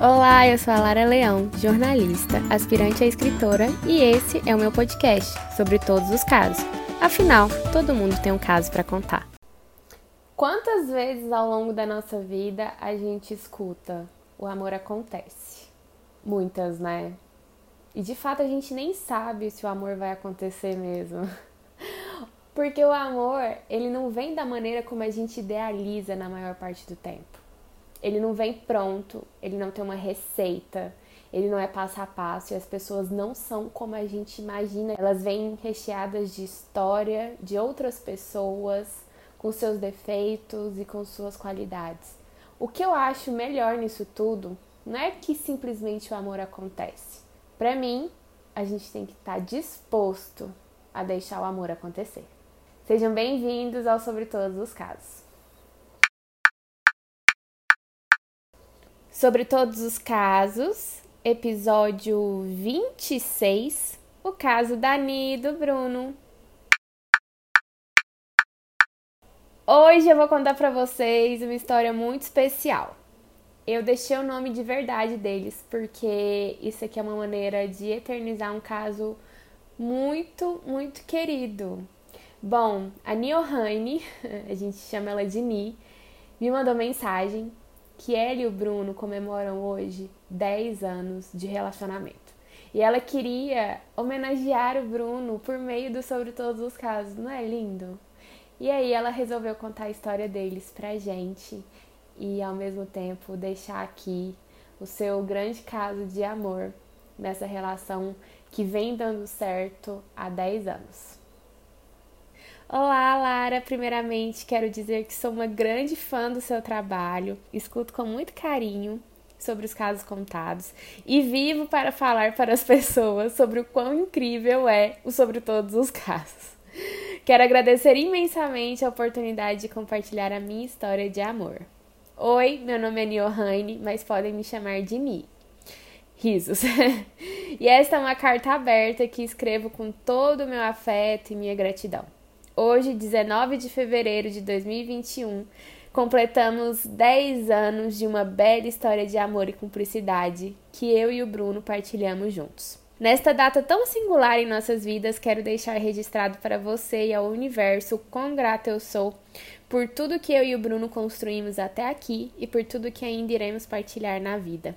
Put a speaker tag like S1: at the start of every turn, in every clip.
S1: Olá, eu sou a Lara Leão, jornalista, aspirante a escritora, e esse é o meu podcast sobre todos os casos. Afinal, todo mundo tem um caso para contar. Quantas vezes ao longo da nossa vida a gente escuta o amor acontece? Muitas, né? E de fato a gente nem sabe se o amor vai acontecer mesmo. Porque o amor, ele não vem da maneira como a gente idealiza na maior parte do tempo. Ele não vem pronto, ele não tem uma receita, ele não é passo a passo e as pessoas não são como a gente imagina. Elas vêm recheadas de história, de outras pessoas, com seus defeitos e com suas qualidades. O que eu acho melhor nisso tudo não é que simplesmente o amor acontece. Para mim, a gente tem que estar tá disposto a deixar o amor acontecer. Sejam bem-vindos ao Sobre Todos os Casos. Sobre todos os casos, episódio 26, o caso da Ni e do Bruno. Hoje eu vou contar para vocês uma história muito especial. Eu deixei o nome de verdade deles porque isso aqui é uma maneira de eternizar um caso muito, muito querido. Bom, a Niohane, a gente chama ela de Ni, me mandou mensagem que ela e o Bruno comemoram hoje 10 anos de relacionamento. E ela queria homenagear o Bruno por meio do Sobre Todos os Casos, não é lindo? E aí ela resolveu contar a história deles pra gente e ao mesmo tempo deixar aqui o seu grande caso de amor nessa relação que vem dando certo há 10 anos. Olá, Lara! Primeiramente, quero dizer que sou uma grande fã do seu trabalho, escuto com muito carinho sobre os casos contados e vivo para falar para as pessoas sobre o quão incrível é o sobre todos os casos. Quero agradecer imensamente a oportunidade de compartilhar a minha história de amor. Oi, meu nome é Niohane, mas podem me chamar de Ni. Risos. e esta é uma carta aberta que escrevo com todo o meu afeto e minha gratidão. Hoje, 19 de fevereiro de 2021, completamos 10 anos de uma bela história de amor e cumplicidade que eu e o Bruno partilhamos juntos. Nesta data tão singular em nossas vidas, quero deixar registrado para você e ao universo o quão grata eu sou por tudo que eu e o Bruno construímos até aqui e por tudo que ainda iremos partilhar na vida.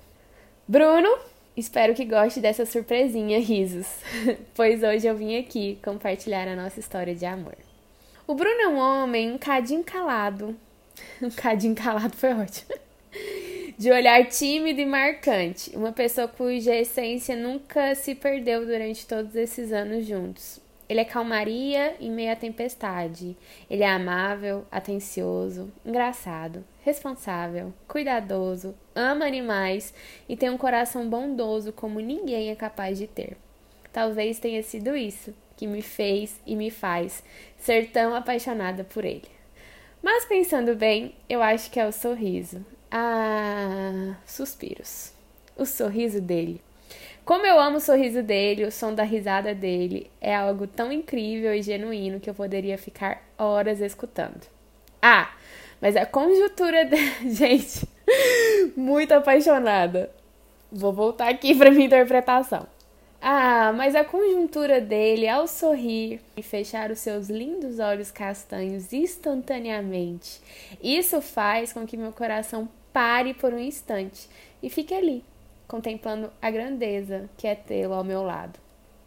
S1: Bruno, espero que goste dessa surpresinha, risos, pois hoje eu vim aqui compartilhar a nossa história de amor. O Bruno é um homem um cadinho calado. Um cadinho calado foi ótimo. De olhar tímido e marcante. Uma pessoa cuja essência nunca se perdeu durante todos esses anos juntos. Ele é calmaria em meio à tempestade. Ele é amável, atencioso, engraçado, responsável, cuidadoso, ama animais e tem um coração bondoso como ninguém é capaz de ter. Talvez tenha sido isso que me fez e me faz ser tão apaixonada por ele. Mas pensando bem, eu acho que é o sorriso. Ah, suspiros. O sorriso dele. Como eu amo o sorriso dele, o som da risada dele é algo tão incrível e genuíno que eu poderia ficar horas escutando. Ah, mas a conjuntura da gente, muito apaixonada. Vou voltar aqui para minha interpretação. Ah, mas a conjuntura dele ao sorrir e fechar os seus lindos olhos castanhos instantaneamente, isso faz com que meu coração pare por um instante e fique ali, contemplando a grandeza que é tê-lo ao meu lado.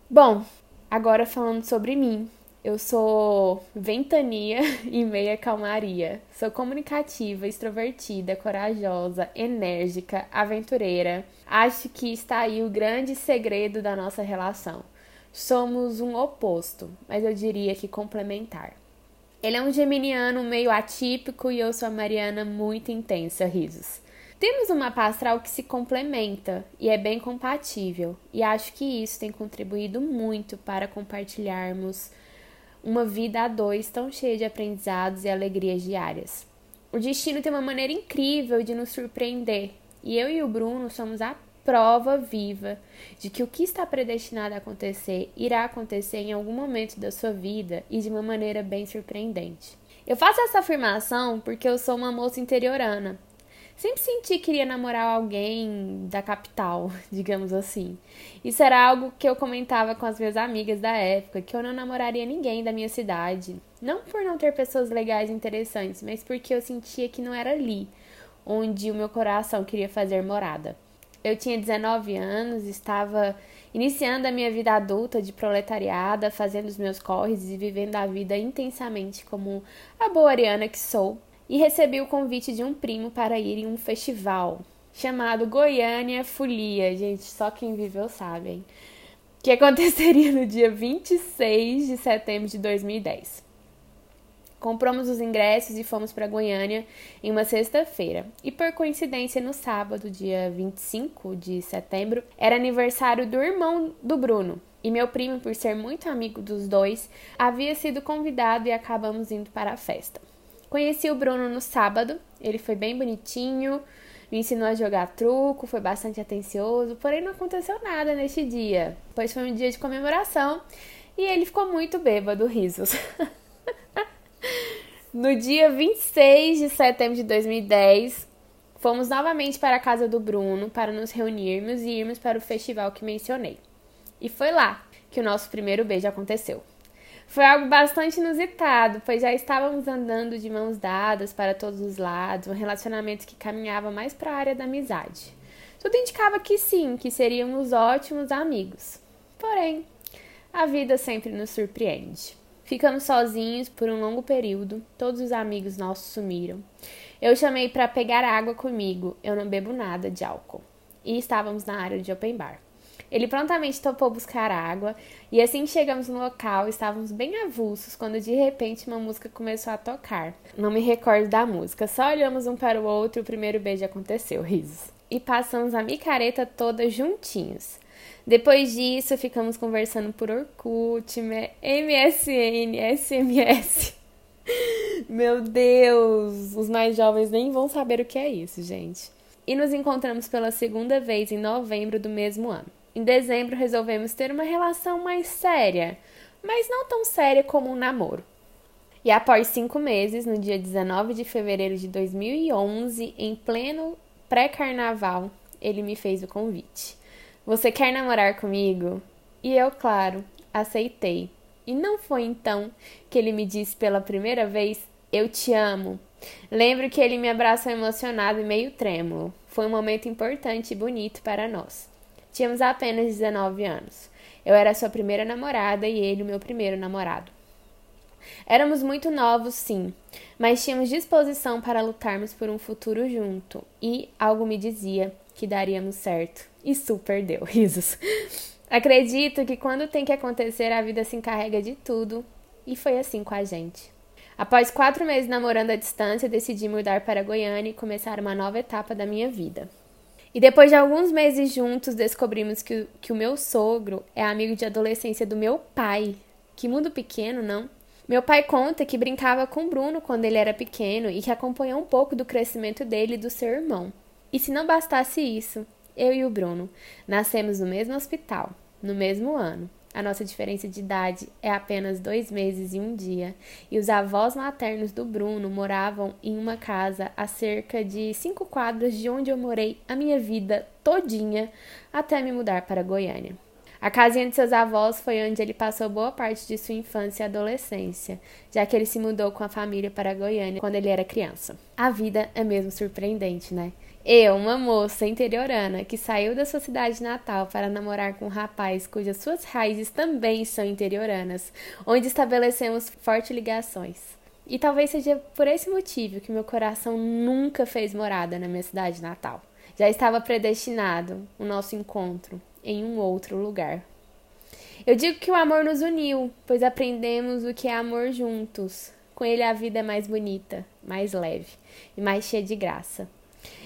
S1: Bom, agora falando sobre mim, eu sou ventania e meia calmaria. Sou comunicativa, extrovertida, corajosa, enérgica, aventureira. Acho que está aí o grande segredo da nossa relação. Somos um oposto, mas eu diria que complementar. Ele é um geminiano meio atípico e eu sou a Mariana muito intensa, risos. Temos uma astral que se complementa e é bem compatível, e acho que isso tem contribuído muito para compartilharmos uma vida a dois tão cheia de aprendizados e alegrias diárias. O destino tem uma maneira incrível de nos surpreender, e eu e o Bruno somos a prova viva de que o que está predestinado a acontecer irá acontecer em algum momento da sua vida e de uma maneira bem surpreendente. Eu faço essa afirmação porque eu sou uma moça interiorana. Sempre senti que iria namorar alguém da capital, digamos assim. Isso era algo que eu comentava com as minhas amigas da época, que eu não namoraria ninguém da minha cidade. Não por não ter pessoas legais e interessantes, mas porque eu sentia que não era ali onde o meu coração queria fazer morada. Eu tinha 19 anos, estava iniciando a minha vida adulta de proletariada, fazendo os meus corres e vivendo a vida intensamente como a boa Ariana que sou e recebi o convite de um primo para ir em um festival chamado Goiânia Folia. Gente, só quem viveu sabe, hein? Que aconteceria no dia 26 de setembro de 2010. Compramos os ingressos e fomos para Goiânia em uma sexta-feira. E por coincidência, no sábado, dia 25 de setembro, era aniversário do irmão do Bruno. E meu primo, por ser muito amigo dos dois, havia sido convidado e acabamos indo para a festa. Conheci o Bruno no sábado, ele foi bem bonitinho, me ensinou a jogar truco, foi bastante atencioso, porém não aconteceu nada neste dia, pois foi um dia de comemoração e ele ficou muito bêbado, risos. no dia 26 de setembro de 2010, fomos novamente para a casa do Bruno para nos reunirmos e irmos para o festival que mencionei. E foi lá que o nosso primeiro beijo aconteceu. Foi algo bastante inusitado, pois já estávamos andando de mãos dadas para todos os lados, um relacionamento que caminhava mais para a área da amizade. Tudo indicava que sim, que seríamos ótimos amigos. Porém, a vida sempre nos surpreende. Ficamos sozinhos por um longo período, todos os amigos nossos sumiram. Eu chamei para pegar água comigo, eu não bebo nada de álcool. E estávamos na área de open bar. Ele prontamente topou buscar água, e assim que chegamos no local, estávamos bem avulsos quando de repente uma música começou a tocar. Não me recordo da música, só olhamos um para o outro e o primeiro beijo aconteceu, risos. E passamos a micareta toda juntinhos. Depois disso, ficamos conversando por Orkut, MSN, SMS. Meu Deus, os mais jovens nem vão saber o que é isso, gente. E nos encontramos pela segunda vez em novembro do mesmo ano. Em dezembro, resolvemos ter uma relação mais séria, mas não tão séria como um namoro. E após cinco meses, no dia 19 de fevereiro de 2011, em pleno pré-carnaval, ele me fez o convite. Você quer namorar comigo? E eu, claro, aceitei. E não foi então que ele me disse pela primeira vez: Eu te amo. Lembro que ele me abraçou emocionado e meio trêmulo. Foi um momento importante e bonito para nós. Tínhamos apenas 19 anos. Eu era sua primeira namorada e ele o meu primeiro namorado. Éramos muito novos, sim, mas tínhamos disposição para lutarmos por um futuro junto e algo me dizia que daríamos certo. E super deu, risos. Acredito que quando tem que acontecer, a vida se encarrega de tudo e foi assim com a gente. Após quatro meses namorando à distância, decidi mudar para Goiânia e começar uma nova etapa da minha vida. E depois de alguns meses juntos, descobrimos que, que o meu sogro é amigo de adolescência do meu pai. Que mundo pequeno, não? Meu pai conta que brincava com Bruno quando ele era pequeno e que acompanhou um pouco do crescimento dele e do seu irmão. E se não bastasse isso, eu e o Bruno nascemos no mesmo hospital, no mesmo ano. A nossa diferença de idade é apenas dois meses e um dia, e os avós maternos do Bruno moravam em uma casa a cerca de cinco quadras de onde eu morei a minha vida todinha até me mudar para Goiânia. A casinha de seus avós foi onde ele passou boa parte de sua infância e adolescência, já que ele se mudou com a família para Goiânia quando ele era criança. A vida é mesmo surpreendente, né? Eu, uma moça interiorana que saiu da sua cidade natal para namorar com um rapaz cujas suas raízes também são interioranas, onde estabelecemos fortes ligações. E talvez seja por esse motivo que meu coração nunca fez morada na minha cidade natal. Já estava predestinado o nosso encontro em um outro lugar. Eu digo que o amor nos uniu, pois aprendemos o que é amor juntos. Com ele a vida é mais bonita, mais leve e mais cheia de graça.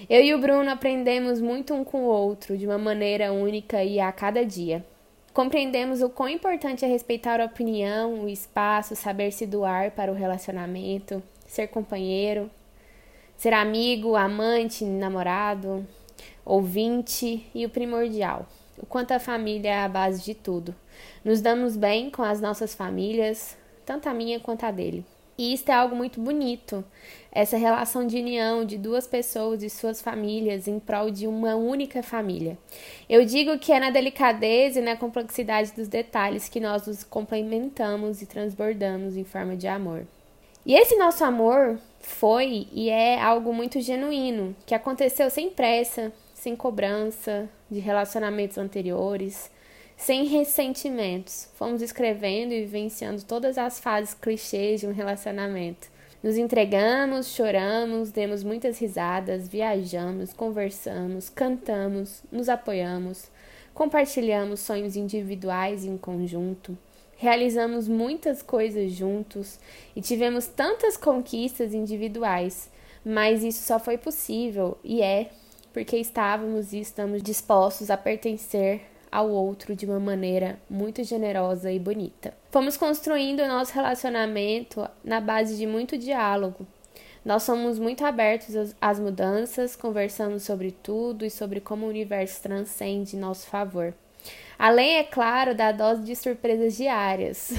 S1: Eu e o Bruno aprendemos muito um com o outro, de uma maneira única e a cada dia. Compreendemos o quão importante é respeitar a opinião, o espaço, saber se doar para o relacionamento, ser companheiro, ser amigo, amante, namorado, ouvinte e o primordial, o quanto a família é a base de tudo. Nos damos bem com as nossas famílias, tanto a minha quanto a dele. E isso é algo muito bonito, essa relação de união de duas pessoas e suas famílias em prol de uma única família. Eu digo que é na delicadeza e na complexidade dos detalhes que nós nos complementamos e transbordamos em forma de amor. E esse nosso amor foi e é algo muito genuíno, que aconteceu sem pressa, sem cobrança de relacionamentos anteriores, sem ressentimentos. Fomos escrevendo e vivenciando todas as fases clichês de um relacionamento. Nos entregamos, choramos, demos muitas risadas, viajamos, conversamos, cantamos, nos apoiamos, compartilhamos sonhos individuais em conjunto, realizamos muitas coisas juntos e tivemos tantas conquistas individuais, mas isso só foi possível e é porque estávamos e estamos dispostos a pertencer ao outro de uma maneira muito generosa e bonita. Fomos construindo o nosso relacionamento na base de muito diálogo. Nós somos muito abertos às mudanças, conversamos sobre tudo e sobre como o universo transcende em nosso favor. Além, é claro, da dose de surpresas diárias.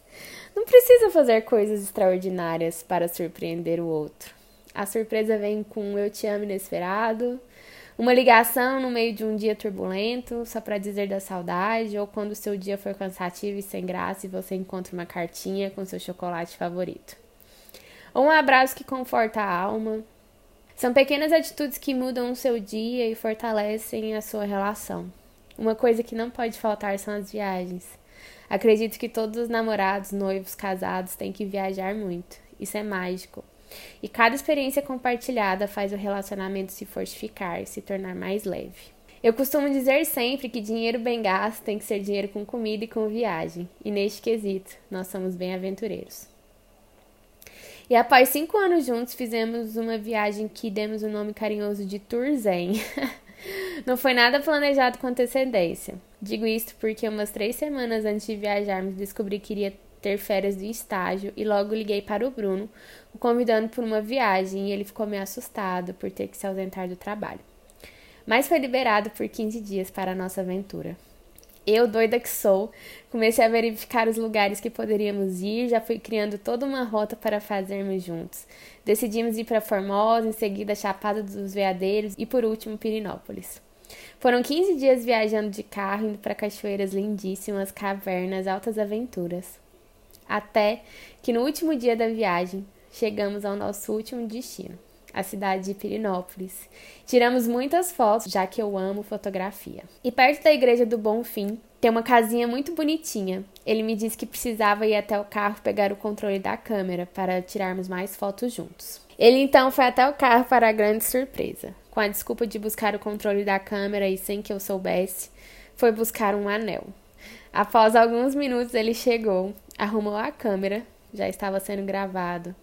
S1: Não precisa fazer coisas extraordinárias para surpreender o outro. A surpresa vem com eu te amo inesperado, uma ligação no meio de um dia turbulento, só para dizer da saudade, ou quando o seu dia for cansativo e sem graça e você encontra uma cartinha com seu chocolate favorito. Ou um abraço que conforta a alma. São pequenas atitudes que mudam o seu dia e fortalecem a sua relação. Uma coisa que não pode faltar são as viagens. Acredito que todos os namorados, noivos, casados têm que viajar muito. Isso é mágico. E cada experiência compartilhada faz o relacionamento se fortificar, se tornar mais leve. Eu costumo dizer sempre que dinheiro bem gasto tem que ser dinheiro com comida e com viagem, e neste quesito, nós somos bem aventureiros. E após cinco anos juntos, fizemos uma viagem que demos o nome carinhoso de Tour Zen. Não foi nada planejado com antecedência. Digo isto porque umas três semanas antes de viajarmos descobri que iria ter férias do estágio e logo liguei para o Bruno, o convidando por uma viagem e ele ficou meio assustado por ter que se ausentar do trabalho. Mas foi liberado por 15 dias para a nossa aventura. Eu, doida que sou, comecei a verificar os lugares que poderíamos ir, já fui criando toda uma rota para fazermos juntos. Decidimos ir para Formosa, em seguida Chapada dos Veadeiros e por último Pirinópolis. Foram 15 dias viajando de carro, indo para cachoeiras lindíssimas, cavernas, altas aventuras. Até que no último dia da viagem chegamos ao nosso último destino, a cidade de Pirinópolis. Tiramos muitas fotos, já que eu amo fotografia. E perto da igreja do Bom Fim tem uma casinha muito bonitinha. Ele me disse que precisava ir até o carro pegar o controle da câmera para tirarmos mais fotos juntos. Ele então foi até o carro para a grande surpresa. Com a desculpa de buscar o controle da câmera e sem que eu soubesse, foi buscar um anel. Após alguns minutos, ele chegou, arrumou a câmera, já estava sendo gravado.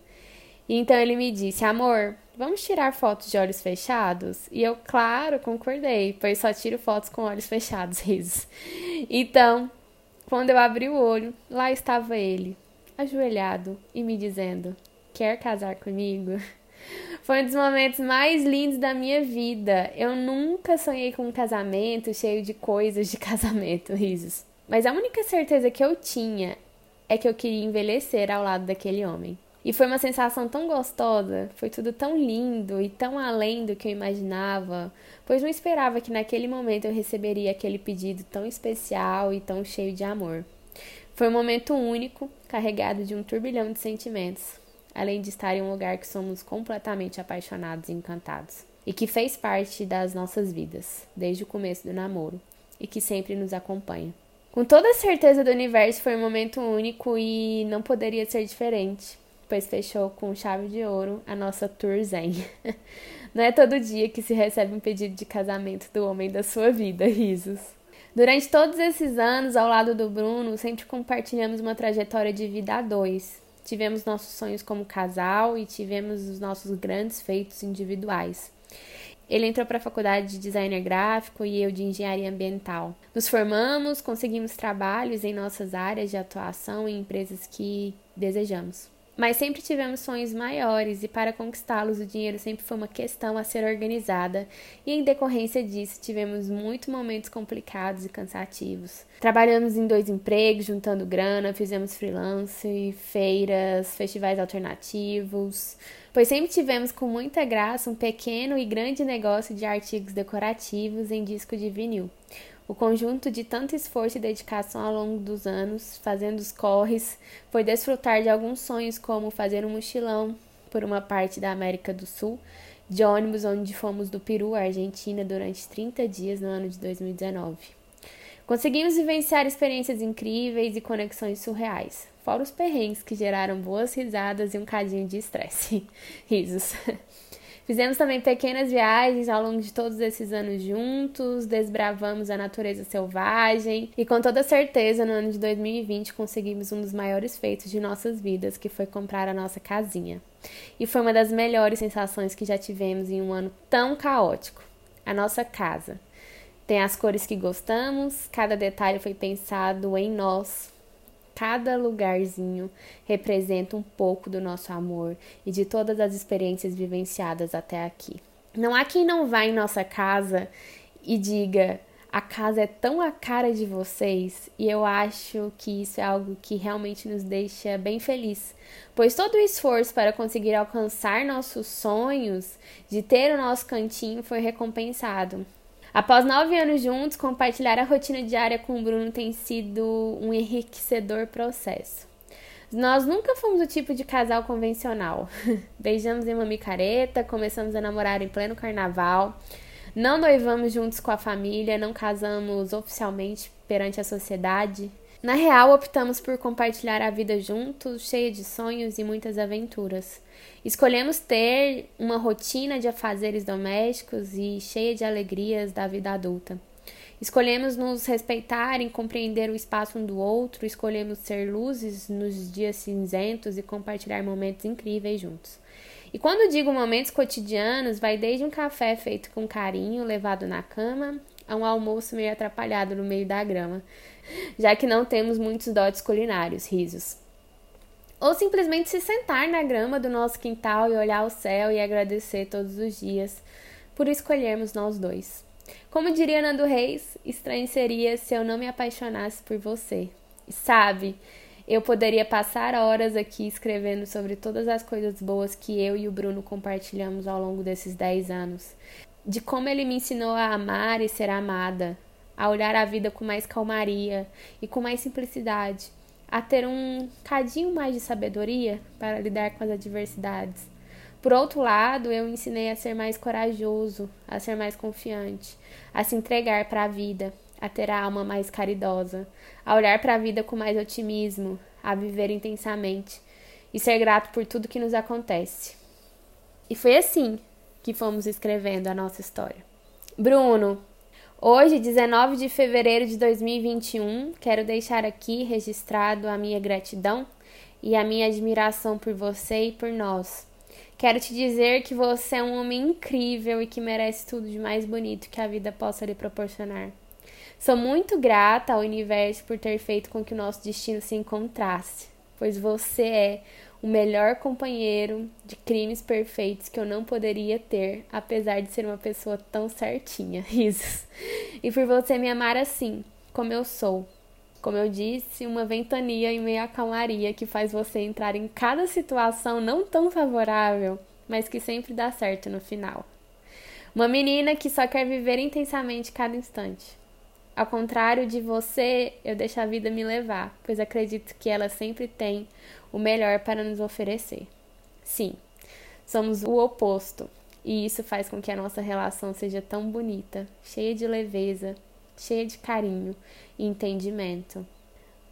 S1: Então ele me disse: Amor, vamos tirar fotos de olhos fechados? E eu, claro, concordei, pois só tiro fotos com olhos fechados, risos. Então, quando eu abri o olho, lá estava ele, ajoelhado e me dizendo: Quer casar comigo? Foi um dos momentos mais lindos da minha vida. Eu nunca sonhei com um casamento cheio de coisas de casamento, risos. Mas a única certeza que eu tinha é que eu queria envelhecer ao lado daquele homem. E foi uma sensação tão gostosa, foi tudo tão lindo e tão além do que eu imaginava, pois não esperava que naquele momento eu receberia aquele pedido tão especial e tão cheio de amor. Foi um momento único, carregado de um turbilhão de sentimentos, além de estar em um lugar que somos completamente apaixonados e encantados, e que fez parte das nossas vidas, desde o começo do namoro, e que sempre nos acompanha. Com toda a certeza do universo, foi um momento único e não poderia ser diferente, pois fechou com chave de ouro a nossa tour zen. Não é todo dia que se recebe um pedido de casamento do homem da sua vida, risos. Durante todos esses anos, ao lado do Bruno, sempre compartilhamos uma trajetória de vida a dois. Tivemos nossos sonhos como casal e tivemos os nossos grandes feitos individuais. Ele entrou para a faculdade de designer gráfico e eu de engenharia ambiental. Nos formamos, conseguimos trabalhos em nossas áreas de atuação em empresas que desejamos. Mas sempre tivemos sonhos maiores e para conquistá-los o dinheiro sempre foi uma questão a ser organizada, e em decorrência disso tivemos muitos momentos complicados e cansativos. Trabalhamos em dois empregos, juntando grana, fizemos freelance, feiras, festivais alternativos, pois sempre tivemos com muita graça um pequeno e grande negócio de artigos decorativos em disco de vinil. O conjunto de tanto esforço e dedicação ao longo dos anos, fazendo os corres, foi desfrutar de alguns sonhos, como fazer um mochilão por uma parte da América do Sul, de ônibus onde fomos do Peru à Argentina durante 30 dias no ano de 2019. Conseguimos vivenciar experiências incríveis e conexões surreais, fora os perrengues que geraram boas risadas e um cadinho de estresse. Risos. Fizemos também pequenas viagens ao longo de todos esses anos juntos, desbravamos a natureza selvagem e com toda certeza no ano de 2020 conseguimos um dos maiores feitos de nossas vidas, que foi comprar a nossa casinha. E foi uma das melhores sensações que já tivemos em um ano tão caótico. A nossa casa. Tem as cores que gostamos, cada detalhe foi pensado em nós, Cada lugarzinho representa um pouco do nosso amor e de todas as experiências vivenciadas até aqui. Não há quem não vá em nossa casa e diga: a casa é tão a cara de vocês, e eu acho que isso é algo que realmente nos deixa bem feliz, pois todo o esforço para conseguir alcançar nossos sonhos, de ter o nosso cantinho, foi recompensado. Após nove anos juntos, compartilhar a rotina diária com o Bruno tem sido um enriquecedor processo. Nós nunca fomos o tipo de casal convencional. Beijamos em uma micareta, começamos a namorar em pleno carnaval, não noivamos juntos com a família, não casamos oficialmente perante a sociedade. Na real, optamos por compartilhar a vida juntos, cheia de sonhos e muitas aventuras. Escolhemos ter uma rotina de afazeres domésticos e cheia de alegrias da vida adulta. Escolhemos nos respeitar e compreender o espaço um do outro, escolhemos ser luzes nos dias cinzentos e compartilhar momentos incríveis juntos. E quando digo momentos cotidianos, vai desde um café feito com carinho, levado na cama, a um almoço meio atrapalhado no meio da grama, já que não temos muitos dotes culinários, risos. Ou simplesmente se sentar na grama do nosso quintal e olhar o céu e agradecer todos os dias por escolhermos nós dois. Como diria Nando Reis, estranho seria se eu não me apaixonasse por você. E sabe, eu poderia passar horas aqui escrevendo sobre todas as coisas boas que eu e o Bruno compartilhamos ao longo desses 10 anos. De como ele me ensinou a amar e ser amada, a olhar a vida com mais calmaria e com mais simplicidade, a ter um cadinho mais de sabedoria para lidar com as adversidades. Por outro lado, eu ensinei a ser mais corajoso, a ser mais confiante, a se entregar para a vida, a ter a alma mais caridosa, a olhar para a vida com mais otimismo, a viver intensamente e ser grato por tudo que nos acontece. E foi assim que fomos escrevendo a nossa história. Bruno, Hoje, 19 de fevereiro de 2021, quero deixar aqui registrado a minha gratidão e a minha admiração por você e por nós. Quero te dizer que você é um homem incrível e que merece tudo de mais bonito que a vida possa lhe proporcionar. Sou muito grata ao universo por ter feito com que o nosso destino se encontrasse, pois você é o melhor companheiro de crimes perfeitos que eu não poderia ter, apesar de ser uma pessoa tão certinha. Risos. E por você me amar assim, como eu sou. Como eu disse, uma ventania e meia calmaria que faz você entrar em cada situação não tão favorável, mas que sempre dá certo no final. Uma menina que só quer viver intensamente cada instante. Ao contrário de você, eu deixo a vida me levar, pois acredito que ela sempre tem o melhor para nos oferecer. Sim, somos o oposto, e isso faz com que a nossa relação seja tão bonita, cheia de leveza, cheia de carinho e entendimento.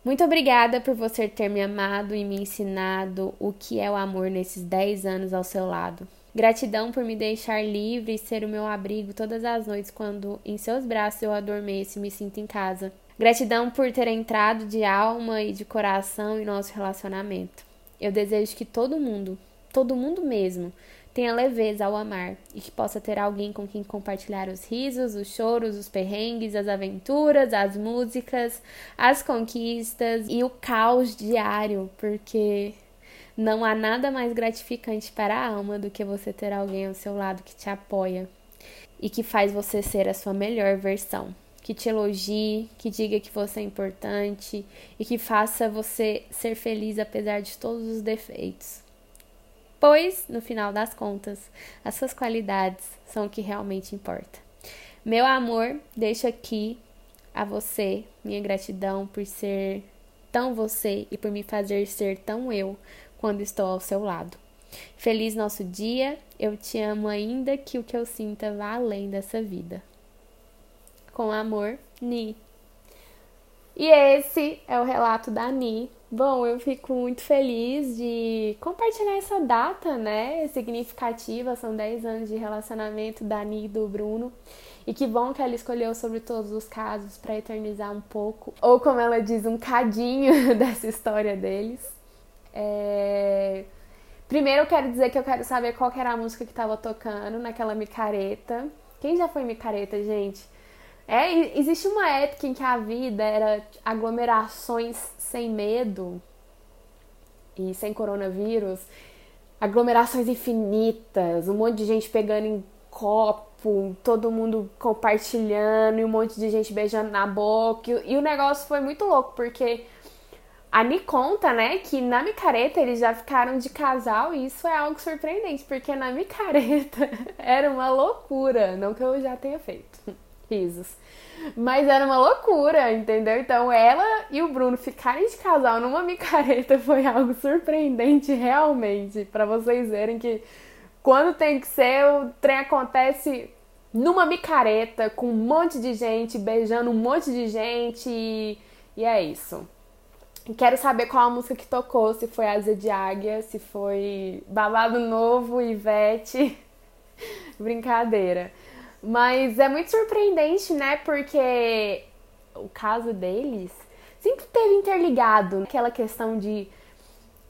S1: Muito obrigada por você ter me amado e me ensinado o que é o amor nesses 10 anos ao seu lado. Gratidão por me deixar livre e ser o meu abrigo todas as noites quando em seus braços eu adormeço e me sinto em casa. Gratidão por ter entrado de alma e de coração em nosso relacionamento. Eu desejo que todo mundo, todo mundo mesmo, tenha leveza ao amar e que possa ter alguém com quem compartilhar os risos, os choros, os perrengues, as aventuras, as músicas, as conquistas e o caos diário, porque Não há nada mais gratificante para a alma do que você ter alguém ao seu lado que te apoia e que faz você ser a sua melhor versão. Que te elogie, que diga que você é importante e que faça você ser feliz apesar de todos os defeitos. Pois, no final das contas, as suas qualidades são o que realmente importa. Meu amor, deixo aqui a você minha gratidão por ser tão você e por me fazer ser tão eu quando estou ao seu lado. Feliz nosso dia, eu te amo ainda que o que eu sinta vá além dessa vida. Com amor, Ni. E esse é o relato da Ni. Bom, eu fico muito feliz de compartilhar essa data, né? Significativa, são 10 anos de relacionamento da Ni e do Bruno. E que bom que ela escolheu sobre todos os casos para eternizar um pouco, ou como ela diz, um cadinho dessa história deles. É... Primeiro eu quero dizer que eu quero saber qual era a música que estava tocando naquela micareta. Quem já foi micareta, gente? É, existe uma época em que a vida era aglomerações sem medo e sem coronavírus, aglomerações infinitas, um monte de gente pegando em copo, todo mundo compartilhando e um monte de gente beijando na boca. E o negócio foi muito louco, porque a Ni conta, né, que na micareta eles já ficaram de casal e isso é algo surpreendente, porque na micareta era uma loucura, não que eu já tenha feito. Risos. Mas era uma loucura, entendeu? Então ela e o Bruno ficarem de casal numa micareta foi algo surpreendente realmente, para vocês verem que quando tem que ser, o trem acontece numa micareta com um monte de gente beijando um monte de gente e, e é isso. Quero saber qual a música que tocou, se foi Asa de Águia, se foi Babado Novo, Ivete. Brincadeira. Mas é muito surpreendente, né? Porque o caso deles sempre teve interligado aquela questão de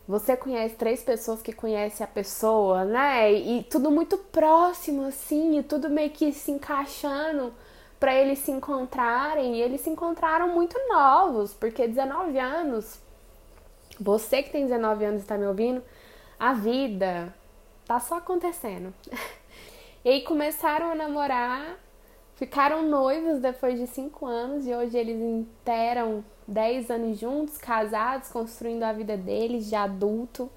S1: você conhece três pessoas que conhecem a pessoa, né? E tudo muito próximo, assim, e tudo meio que se encaixando para eles se encontrarem. E eles se encontraram muito novos, porque 19 anos, você que tem 19 anos e está me ouvindo, a vida tá só acontecendo. e aí começaram a namorar, ficaram noivos depois de 5 anos e hoje eles interam 10 anos juntos, casados, construindo a vida deles de adulto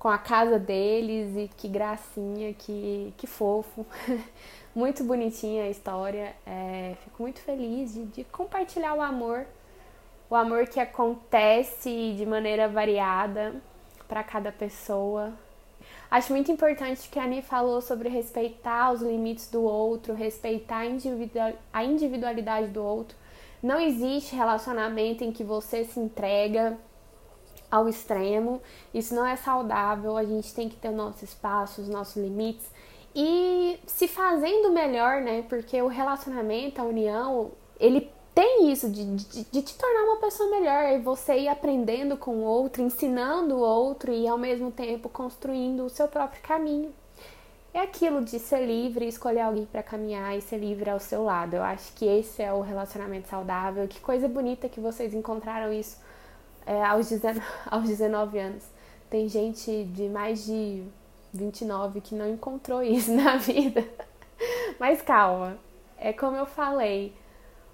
S1: com a casa deles e que gracinha, que, que fofo. muito bonitinha a história. É, fico muito feliz de, de compartilhar o amor, o amor que acontece de maneira variada para cada pessoa. Acho muito importante que a Ani falou sobre respeitar os limites do outro, respeitar a individualidade do outro. Não existe relacionamento em que você se entrega ao extremo. Isso não é saudável. A gente tem que ter o nosso espaço, os nossos limites e se fazendo melhor, né? Porque o relacionamento, a união, ele tem isso de, de, de, te tornar uma pessoa melhor e você ir aprendendo com o outro, ensinando o outro e ao mesmo tempo construindo o seu próprio caminho. É aquilo de ser livre, escolher alguém para caminhar e ser livre ao seu lado. Eu acho que esse é o relacionamento saudável. Que coisa bonita que vocês encontraram isso é, aos, 19, aos 19 anos. Tem gente de mais de 29 que não encontrou isso na vida. Mas calma, é como eu falei,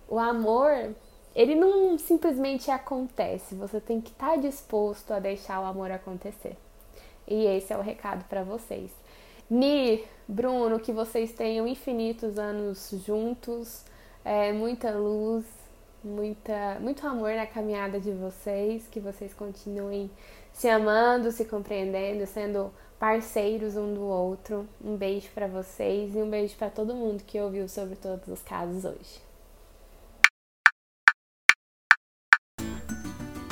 S1: o amor, ele não simplesmente acontece, você tem que estar tá disposto a deixar o amor acontecer. E esse é o recado para vocês. Ni, Bruno, que vocês tenham infinitos anos juntos, é, muita luz, muita, muito amor na caminhada de vocês, que vocês continuem se amando, se compreendendo, sendo parceiros um do outro. Um beijo para vocês e um beijo para todo mundo que ouviu sobre todos os casos hoje.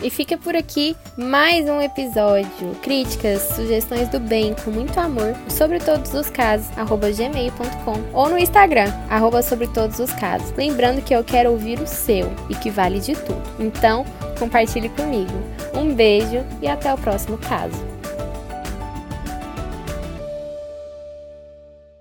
S1: E fica por aqui mais um episódio. Críticas, sugestões do bem com muito amor sobre todos os casos, arroba gmail.com ou no Instagram, arroba sobre todos os casos. Lembrando que eu quero ouvir o seu e que vale de tudo. Então, compartilhe comigo. Um beijo e até o próximo caso.